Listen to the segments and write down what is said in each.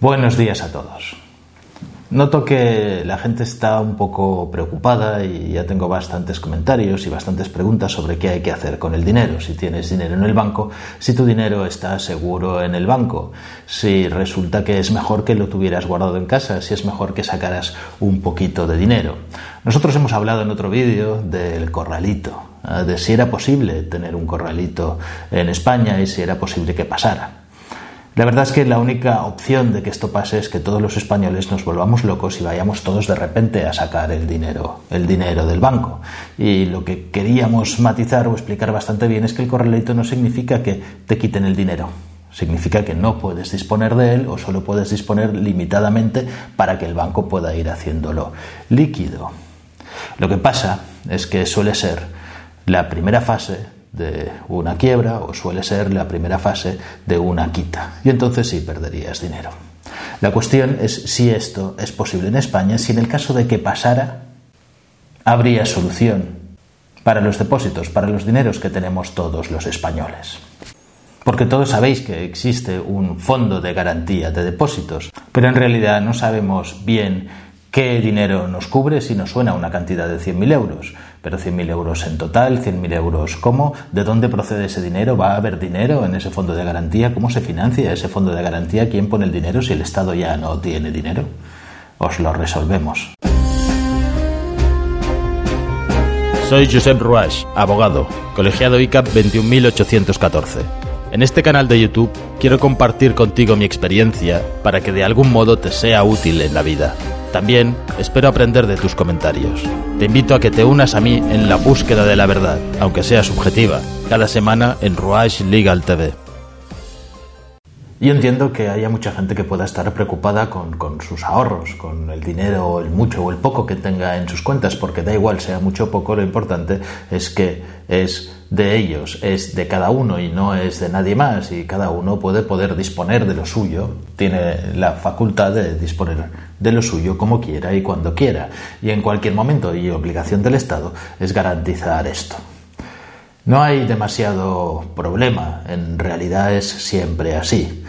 Buenos días a todos. Noto que la gente está un poco preocupada y ya tengo bastantes comentarios y bastantes preguntas sobre qué hay que hacer con el dinero. Si tienes dinero en el banco, si tu dinero está seguro en el banco, si resulta que es mejor que lo tuvieras guardado en casa, si es mejor que sacaras un poquito de dinero. Nosotros hemos hablado en otro vídeo del corralito, ¿eh? de si era posible tener un corralito en España y si era posible que pasara. La verdad es que la única opción de que esto pase es que todos los españoles nos volvamos locos y vayamos todos de repente a sacar el dinero, el dinero del banco. Y lo que queríamos matizar o explicar bastante bien es que el corralito no significa que te quiten el dinero. Significa que no puedes disponer de él o solo puedes disponer limitadamente para que el banco pueda ir haciéndolo líquido. Lo que pasa es que suele ser la primera fase de una quiebra o suele ser la primera fase de una quita. Y entonces sí perderías dinero. La cuestión es si esto es posible en España, si en el caso de que pasara, habría solución para los depósitos, para los dineros que tenemos todos los españoles. Porque todos sabéis que existe un fondo de garantía de depósitos, pero en realidad no sabemos bien qué dinero nos cubre si nos suena una cantidad de 100.000 euros. Pero 100.000 euros en total, 100.000 euros cómo, de dónde procede ese dinero, va a haber dinero en ese fondo de garantía, cómo se financia ese fondo de garantía, quién pone el dinero si el Estado ya no tiene dinero. Os lo resolvemos. Soy Josep Ruach, abogado, colegiado ICAP 21814. En este canal de YouTube quiero compartir contigo mi experiencia para que de algún modo te sea útil en la vida. También espero aprender de tus comentarios. Te invito a que te unas a mí en la búsqueda de la verdad, aunque sea subjetiva, cada semana en Ruach Legal TV. Yo entiendo que haya mucha gente que pueda estar preocupada con, con, sus ahorros, con el dinero, el mucho o el poco que tenga en sus cuentas, porque da igual sea mucho o poco, lo importante es que es de ellos, es de cada uno y no es de nadie más, y cada uno puede poder disponer de lo suyo, tiene la facultad de disponer de lo suyo como quiera y cuando quiera, y en cualquier momento, y obligación del Estado es garantizar esto. No hay demasiado problema, en realidad es siempre así.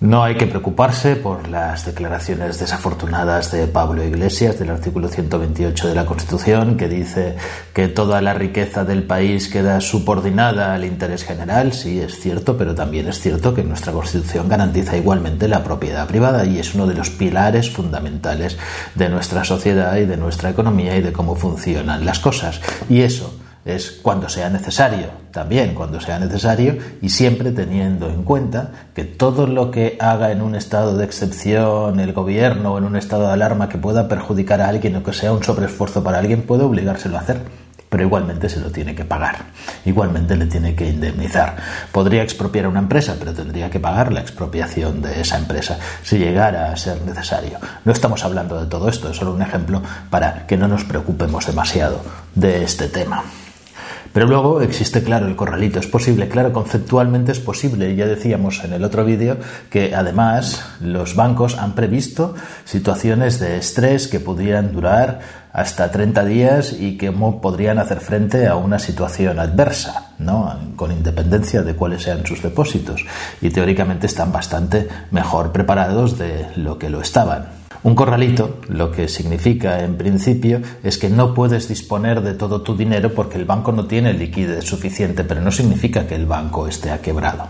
No hay que preocuparse por las declaraciones desafortunadas de Pablo Iglesias del artículo 128 de la Constitución que dice que toda la riqueza del país queda subordinada al interés general. Sí, es cierto, pero también es cierto que nuestra Constitución garantiza igualmente la propiedad privada y es uno de los pilares fundamentales de nuestra sociedad y de nuestra economía y de cómo funcionan las cosas. Y eso es cuando sea necesario, también cuando sea necesario y siempre teniendo en cuenta que todo lo que haga en un estado de excepción el gobierno o en un estado de alarma que pueda perjudicar a alguien o que sea un sobreesfuerzo para alguien puede obligárselo a hacer. Pero igualmente se lo tiene que pagar, igualmente le tiene que indemnizar. Podría expropiar a una empresa, pero tendría que pagar la expropiación de esa empresa si llegara a ser necesario. No estamos hablando de todo esto, es solo un ejemplo para que no nos preocupemos demasiado de este tema. Pero luego existe, claro, el corralito. Es posible, claro, conceptualmente es posible. Ya decíamos en el otro vídeo que además los bancos han previsto situaciones de estrés que podrían durar hasta 30 días y que podrían hacer frente a una situación adversa, ¿no? con independencia de cuáles sean sus depósitos. Y teóricamente están bastante mejor preparados de lo que lo estaban. Un corralito lo que significa en principio es que no puedes disponer de todo tu dinero porque el banco no tiene liquidez suficiente, pero no significa que el banco esté quebrado.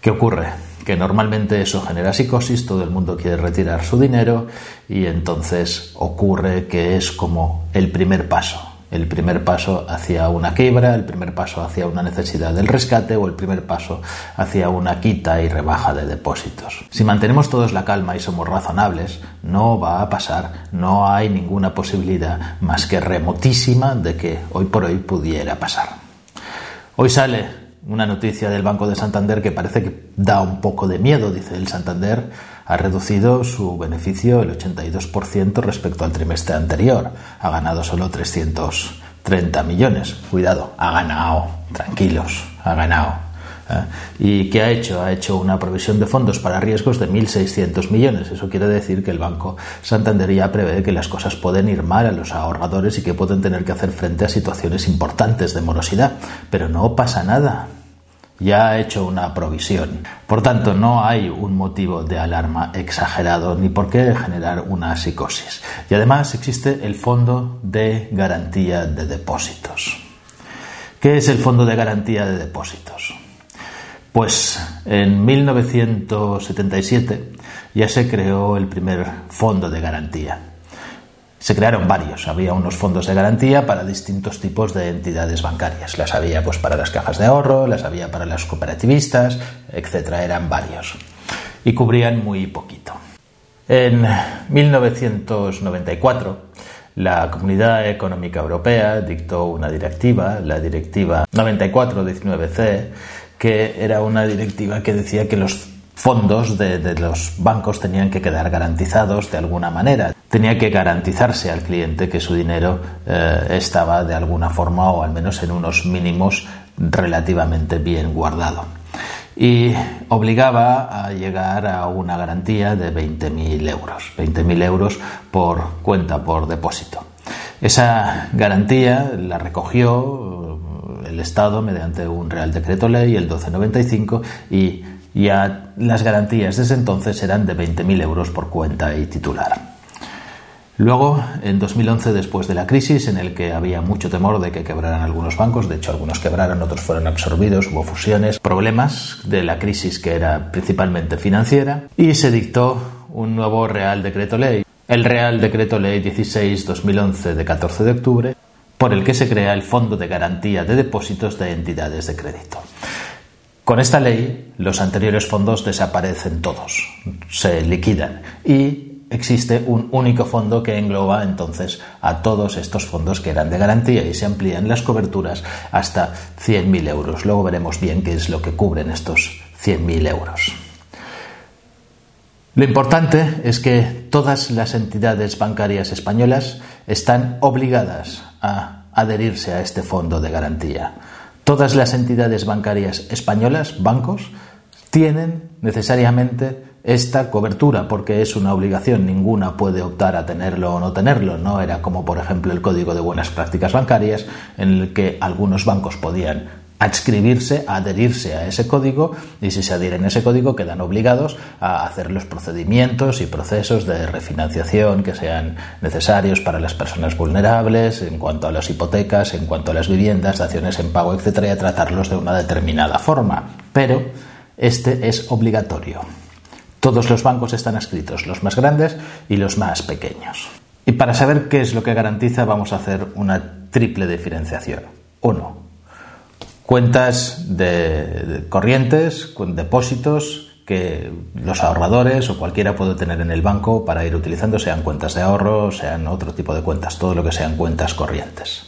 ¿Qué ocurre? Que normalmente eso genera psicosis, todo el mundo quiere retirar su dinero y entonces ocurre que es como el primer paso el primer paso hacia una quiebra, el primer paso hacia una necesidad del rescate o el primer paso hacia una quita y rebaja de depósitos. Si mantenemos todos la calma y somos razonables, no va a pasar, no hay ninguna posibilidad más que remotísima de que hoy por hoy pudiera pasar. Hoy sale una noticia del Banco de Santander que parece que da un poco de miedo, dice el Santander ha reducido su beneficio el 82% respecto al trimestre anterior. Ha ganado solo 330 millones. Cuidado, ha ganado. Tranquilos, ha ganado. ¿eh? ¿Y qué ha hecho? Ha hecho una provisión de fondos para riesgos de 1.600 millones. Eso quiere decir que el Banco Santander ya prevé que las cosas pueden ir mal a los ahorradores y que pueden tener que hacer frente a situaciones importantes de morosidad. Pero no pasa nada ya ha hecho una provisión. Por tanto, no hay un motivo de alarma exagerado ni por qué generar una psicosis. Y además existe el Fondo de Garantía de Depósitos. ¿Qué es el Fondo de Garantía de Depósitos? Pues en 1977 ya se creó el primer fondo de garantía. Se crearon varios, había unos fondos de garantía para distintos tipos de entidades bancarias. Las había pues para las cajas de ahorro, las había para las cooperativistas, etcétera, eran varios y cubrían muy poquito. En 1994 la Comunidad Económica Europea dictó una directiva, la Directiva 9419C, que era una directiva que decía que los fondos de, los bancos tenían que quedar garantizados de alguna manera. Tenía que garantizarse al cliente que su dinero eh, estaba de alguna forma o al menos en unos mínimos relativamente bien guardado. Y obligaba a llegar a una garantía de 20.000 euros, 20.000 euros por cuenta, por depósito. Esa garantía la recogió el Estado mediante un Real Decreto Ley, el 1295, y ya las garantías desde entonces eran de 20.000 euros por cuenta y titular. Luego, en 2011, después de la crisis, en el que había mucho temor de que quebraran algunos bancos, de hecho algunos quebraron, otros fueron absorbidos, hubo fusiones, problemas de la crisis que era principalmente financiera, y se dictó un nuevo Real Decreto Ley, el Real Decreto Ley 16-2011 de 14 de octubre, por el que se crea el Fondo de Garantía de Depósitos de Entidades de Crédito. Con esta ley, los anteriores fondos desaparecen todos, se liquidan y existe un único fondo que engloba entonces a todos estos fondos que eran de garantía y se amplían las coberturas hasta 100.000 euros. Luego veremos bien qué es lo que cubren estos 100.000 euros. Lo importante es que todas las entidades bancarias españolas están obligadas a adherirse a este fondo de garantía. Todas las entidades bancarias españolas, bancos, tienen necesariamente esta cobertura porque es una obligación, ninguna puede optar a tenerlo o no tenerlo, no era como por ejemplo el Código de Buenas Prácticas Bancarias en el que algunos bancos podían adscribirse, adherirse a ese código y si se adhieren a ese código quedan obligados a hacer los procedimientos y procesos de refinanciación que sean necesarios para las personas vulnerables en cuanto a las hipotecas, en cuanto a las viviendas, daciones en pago, etcétera, y a tratarlos de una determinada forma. Pero este es obligatorio. Todos los bancos están escritos, los más grandes y los más pequeños. Y para saber qué es lo que garantiza vamos a hacer una triple diferenciación. Uno, cuentas de, corrientes, con depósitos que los ahorradores o cualquiera puede tener en el banco para ir utilizando, sean cuentas de ahorro, sean otro tipo de cuentas, todo lo que sean cuentas corrientes.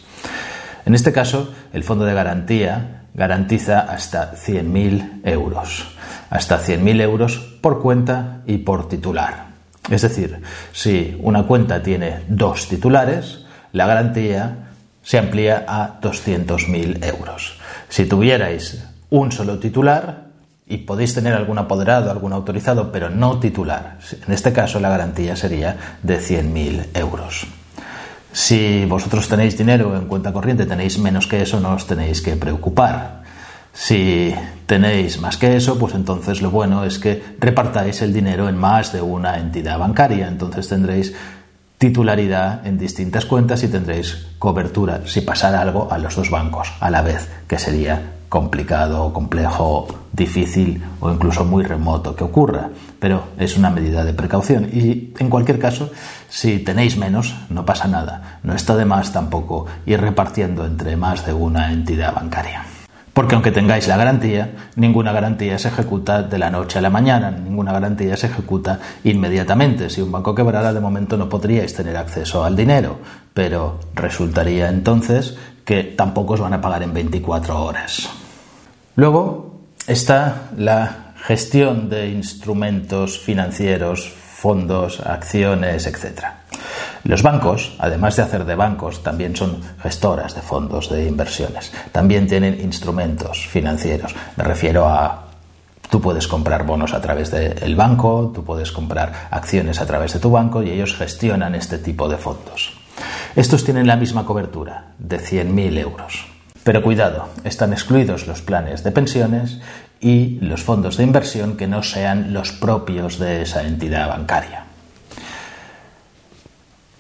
En este caso, el fondo de garantía garantiza hasta 100.000 euros, hasta 100.000 euros por cuenta y por titular. Es decir, si una cuenta tiene dos titulares, la garantía se amplía a 200.000 euros. Si tuvierais un solo titular y podéis tener algún apoderado, algún autorizado, pero no titular, en este caso la garantía sería de 100.000 euros. Si vosotros tenéis dinero en cuenta corriente, tenéis menos que eso, no os tenéis que preocupar. Si tenéis más que eso, pues entonces lo bueno es que repartáis el dinero en más de una entidad bancaria. Entonces tendréis titularidad en distintas cuentas y tendréis cobertura si pasara algo a los dos bancos a la vez, que sería complicado, complejo, difícil o incluso muy remoto que ocurra. Pero es una medida de precaución y en cualquier caso, si tenéis menos, no pasa nada. No está de más tampoco ir repartiendo entre más de una entidad bancaria. Porque aunque tengáis la garantía, ninguna garantía se ejecuta de la noche a la mañana, ninguna garantía se ejecuta inmediatamente. Si un banco quebrara, de momento no podríais tener acceso al dinero, pero resultaría entonces que tampoco os van a pagar en 24 horas. Luego está la gestión de instrumentos financieros, fondos, acciones, etcétera. Los bancos, además de hacer de bancos, también son gestoras de fondos de inversiones. También tienen instrumentos financieros. Me refiero a Tú puedes comprar bonos a través del banco, tú puedes comprar acciones a través de tu banco y ellos gestionan este tipo de fondos. Estos tienen la misma cobertura, de 100.000 euros. Pero cuidado, están excluidos los planes de pensiones y los fondos de inversión que no sean los propios de esa entidad bancaria.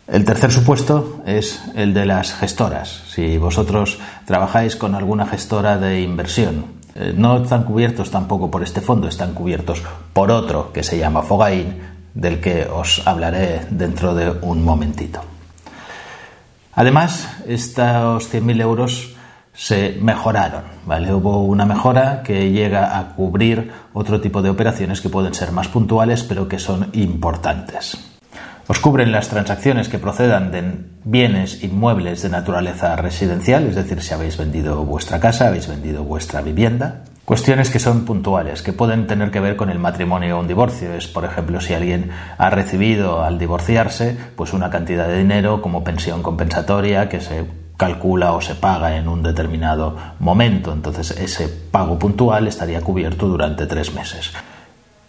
El tercer supuesto es el de las gestoras. Si vosotros trabajáis con alguna gestora de inversión, eh, no están cubiertos tampoco por este fondo, están cubiertos por otro que se llama Fogain, del que os hablaré dentro de un momentito. Además, estos 100.000 euros se mejoraron, ¿vale? Hubo una mejora que llega a cubrir otro tipo de operaciones que pueden ser más puntuales, pero que son importantes. Os cubren las transacciones que procedan de bienes inmuebles de naturaleza residencial, es decir, si habéis vendido vuestra casa, habéis vendido vuestra vivienda. Cuestiones que son puntuales, que pueden tener que ver con el matrimonio o un divorcio. Es, por ejemplo, si alguien ha recibido al divorciarse, pues una cantidad de dinero como pensión compensatoria que se calcula o se paga en un determinado momento. Entonces, ese pago puntual estaría cubierto durante tres meses.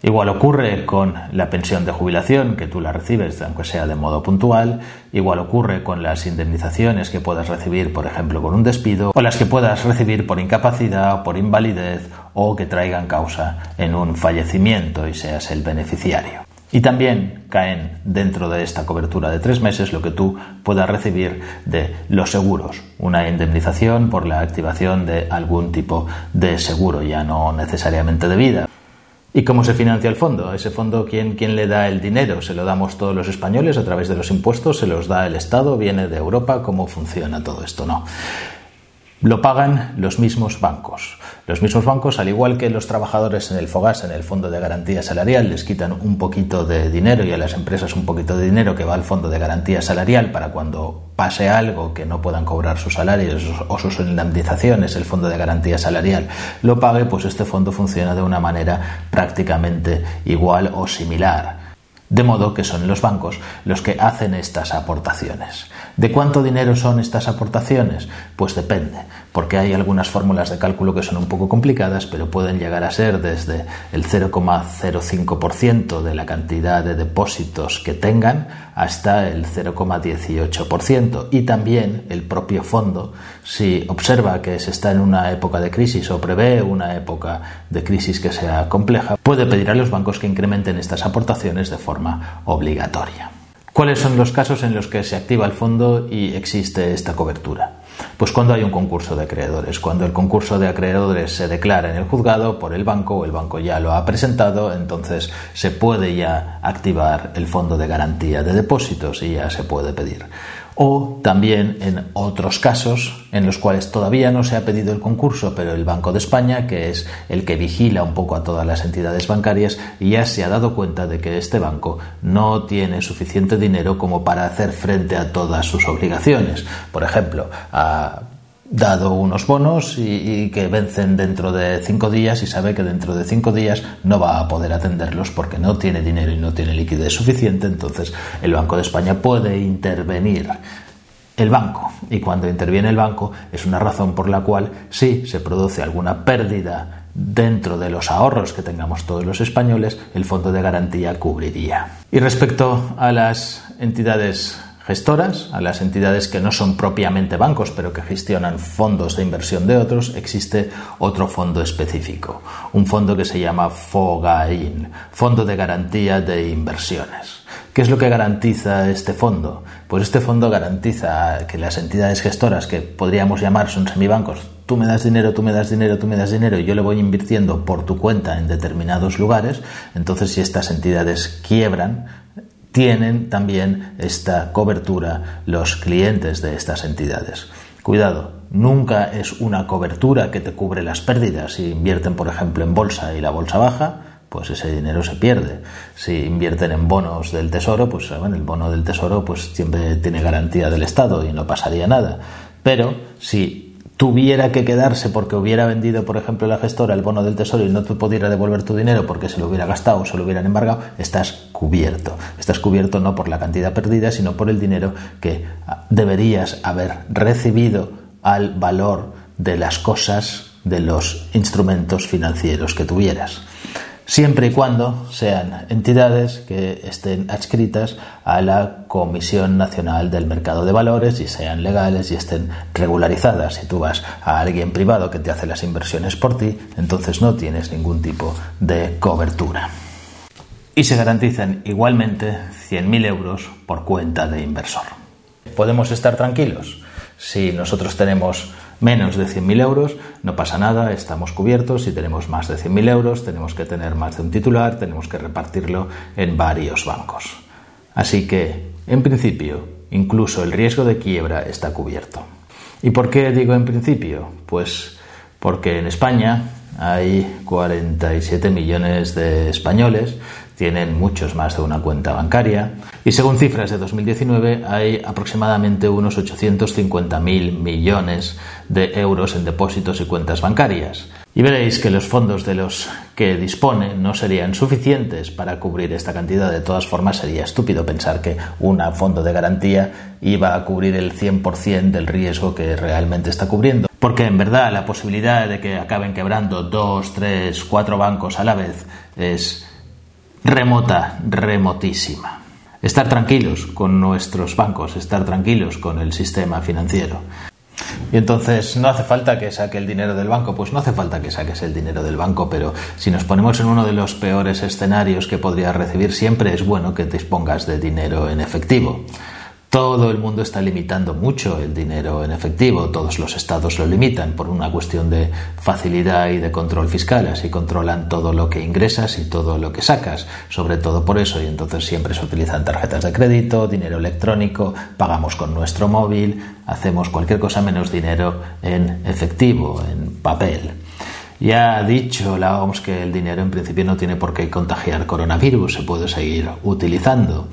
Igual ocurre con la pensión de jubilación, que tú la recibes, aunque sea de modo puntual. Igual ocurre con las indemnizaciones que puedas recibir, por ejemplo, con un despido, o las que puedas recibir por incapacidad, por invalidez, o que traigan causa en un fallecimiento y seas el beneficiario. Y también caen dentro de esta cobertura de tres meses lo que tú puedas recibir de los seguros, una indemnización por la activación de algún tipo de seguro, ya no necesariamente de vida. ¿Y cómo se financia el fondo? ese fondo, ¿quién, ¿quién, le da el dinero? ¿Se lo damos todos los españoles a través de los impuestos? ¿Se los da el Estado? ¿Viene de Europa? ¿Cómo funciona todo esto? No. Lo pagan los mismos bancos. Los mismos bancos, al igual que los trabajadores en el FOGAS, en el Fondo de Garantía Salarial, les quitan un poquito de dinero y a las empresas un poquito de dinero que va al Fondo de Garantía Salarial para cuando pase algo que no puedan cobrar sus salarios o sus indemnizaciones, el Fondo de Garantía Salarial lo pague, pues este fondo funciona de una manera prácticamente igual o similar. De modo que son los bancos los que hacen estas aportaciones. ¿De cuánto dinero son estas aportaciones? Pues depende, porque hay algunas fórmulas de cálculo que son un poco complicadas, pero pueden llegar a ser desde el 0,05% de la cantidad de depósitos que tengan hasta el 0,18%. Y también el propio fondo, si observa que se está en una época de crisis o prevé una época de crisis que sea compleja, puede pedir a los bancos que incrementen estas aportaciones de forma obligatoria. ¿Cuáles son los casos en los que se activa el fondo y existe esta cobertura? Pues cuando hay un concurso de acreedores, cuando el concurso de acreedores se declara en el juzgado por el banco el banco ya lo ha presentado, entonces se puede ya activar el fondo de garantía de depósitos y ya se puede pedir o también en otros casos en los cuales todavía no se ha pedido el concurso, pero el Banco de España, que es el que vigila un poco a todas las entidades bancarias, ya se ha dado cuenta de que este banco no tiene suficiente dinero como para hacer frente a todas sus obligaciones. Por ejemplo, a dado unos bonos y, que vencen dentro de cinco días y sabe que dentro de cinco días no va a poder atenderlos porque no tiene dinero y no tiene liquidez suficiente, entonces el Banco de España puede intervenir. El banco. Y cuando interviene el banco es una razón por la cual si se produce alguna pérdida dentro de los ahorros que tengamos todos los españoles, el fondo de garantía cubriría. Y respecto a las entidades gestoras, a las entidades que no son propiamente bancos, pero que gestionan fondos de inversión de otros, existe otro fondo específico, un fondo que se llama FOGAIN, Fondo de Garantía de Inversiones. ¿Qué es lo que garantiza este fondo? Pues este fondo garantiza que las entidades gestoras, que podríamos llamar son semibancos, tú me das dinero, tú me das dinero, tú me das dinero y yo le voy invirtiendo por tu cuenta en determinados lugares, entonces si estas entidades quiebran, tienen también esta cobertura los clientes de estas entidades. Cuidado, nunca es una cobertura que te cubre las pérdidas. Si invierten, por ejemplo, en bolsa y la bolsa baja, pues ese dinero se pierde. Si invierten en bonos del tesoro, pues bueno, el bono del tesoro pues siempre tiene garantía del Estado y no pasaría nada. Pero si tuviera que quedarse porque hubiera vendido, por ejemplo, la gestora el bono del tesoro y no te pudiera devolver tu dinero porque se lo hubiera gastado o se lo hubieran embargado, estás cubierto. Estás cubierto no por la cantidad perdida, sino por el dinero que ah, deberías haber recibido al valor de las cosas, de los instrumentos financieros que tuvieras. Siempre y cuando sean entidades que estén adscritas a la Comisión Nacional del Mercado de Valores y sean legales y estén regularizadas. Si tú vas a alguien privado que te hace las inversiones por ti, entonces no tienes ningún tipo de cobertura. Y se garantizan igualmente 100.000 euros por cuenta de inversor. ¿Podemos estar tranquilos? Si nosotros tenemos menos de 100.000 euros, no pasa nada, estamos cubiertos. Si tenemos más de 100.000 euros, tenemos que tener más de un titular, tenemos que repartirlo en varios bancos. Así que, en principio, incluso el riesgo de quiebra está cubierto. ¿Y por qué digo en principio? Pues porque en España hay 47 millones de españoles tienen muchos más de una cuenta bancaria y según cifras de 2019 hay aproximadamente unos 850.000 millones de euros en depósitos y cuentas bancarias. Y veréis que los fondos de los que dispone no serían suficientes para cubrir esta cantidad. De todas formas, sería estúpido pensar que un fondo de garantía iba a cubrir el 100% del riesgo que realmente está cubriendo. Porque en verdad la posibilidad de que acaben quebrando dos, tres, cuatro bancos a la vez es remota, remotísima. Estar tranquilos con nuestros bancos, estar tranquilos con el sistema financiero. Y entonces no hace falta que saque el dinero del banco, pues no hace falta que saques el dinero del banco, pero si nos ponemos en uno de los peores escenarios que podrías recibir, siempre es bueno que dispongas de dinero en efectivo. Todo el mundo está limitando mucho el dinero en efectivo, todos los estados lo limitan por una cuestión de facilidad y de control fiscal, así controlan todo lo que ingresas y todo lo que sacas, sobre todo por eso, y entonces siempre se utilizan tarjetas de crédito, dinero electrónico, pagamos con nuestro móvil, hacemos cualquier cosa menos dinero en efectivo, en papel. Ya ha dicho la OMS que el dinero en principio no tiene por qué contagiar coronavirus, se puede seguir utilizando.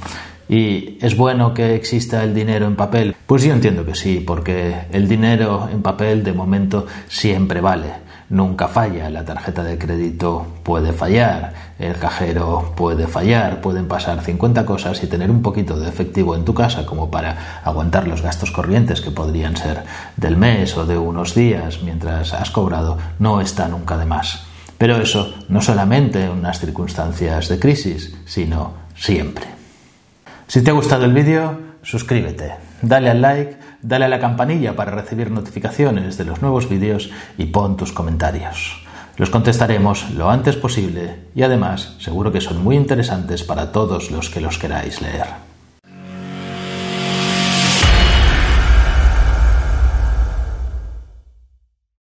¿Y es bueno que exista el dinero en papel? Pues yo entiendo que sí, porque el dinero en papel de momento siempre vale. Nunca falla, la tarjeta de crédito puede fallar, el cajero puede fallar, pueden pasar 50 cosas y tener un poquito de efectivo en tu casa como para aguantar los gastos corrientes que podrían ser del mes o de unos días mientras has cobrado no está nunca de más. Pero eso no solamente en unas circunstancias de crisis, sino siempre. Si te ha gustado el vídeo, suscríbete, dale al like, dale a la campanilla para recibir notificaciones de los nuevos vídeos y pon tus comentarios. Los contestaremos lo antes posible y además seguro que son muy interesantes para todos los que los queráis leer.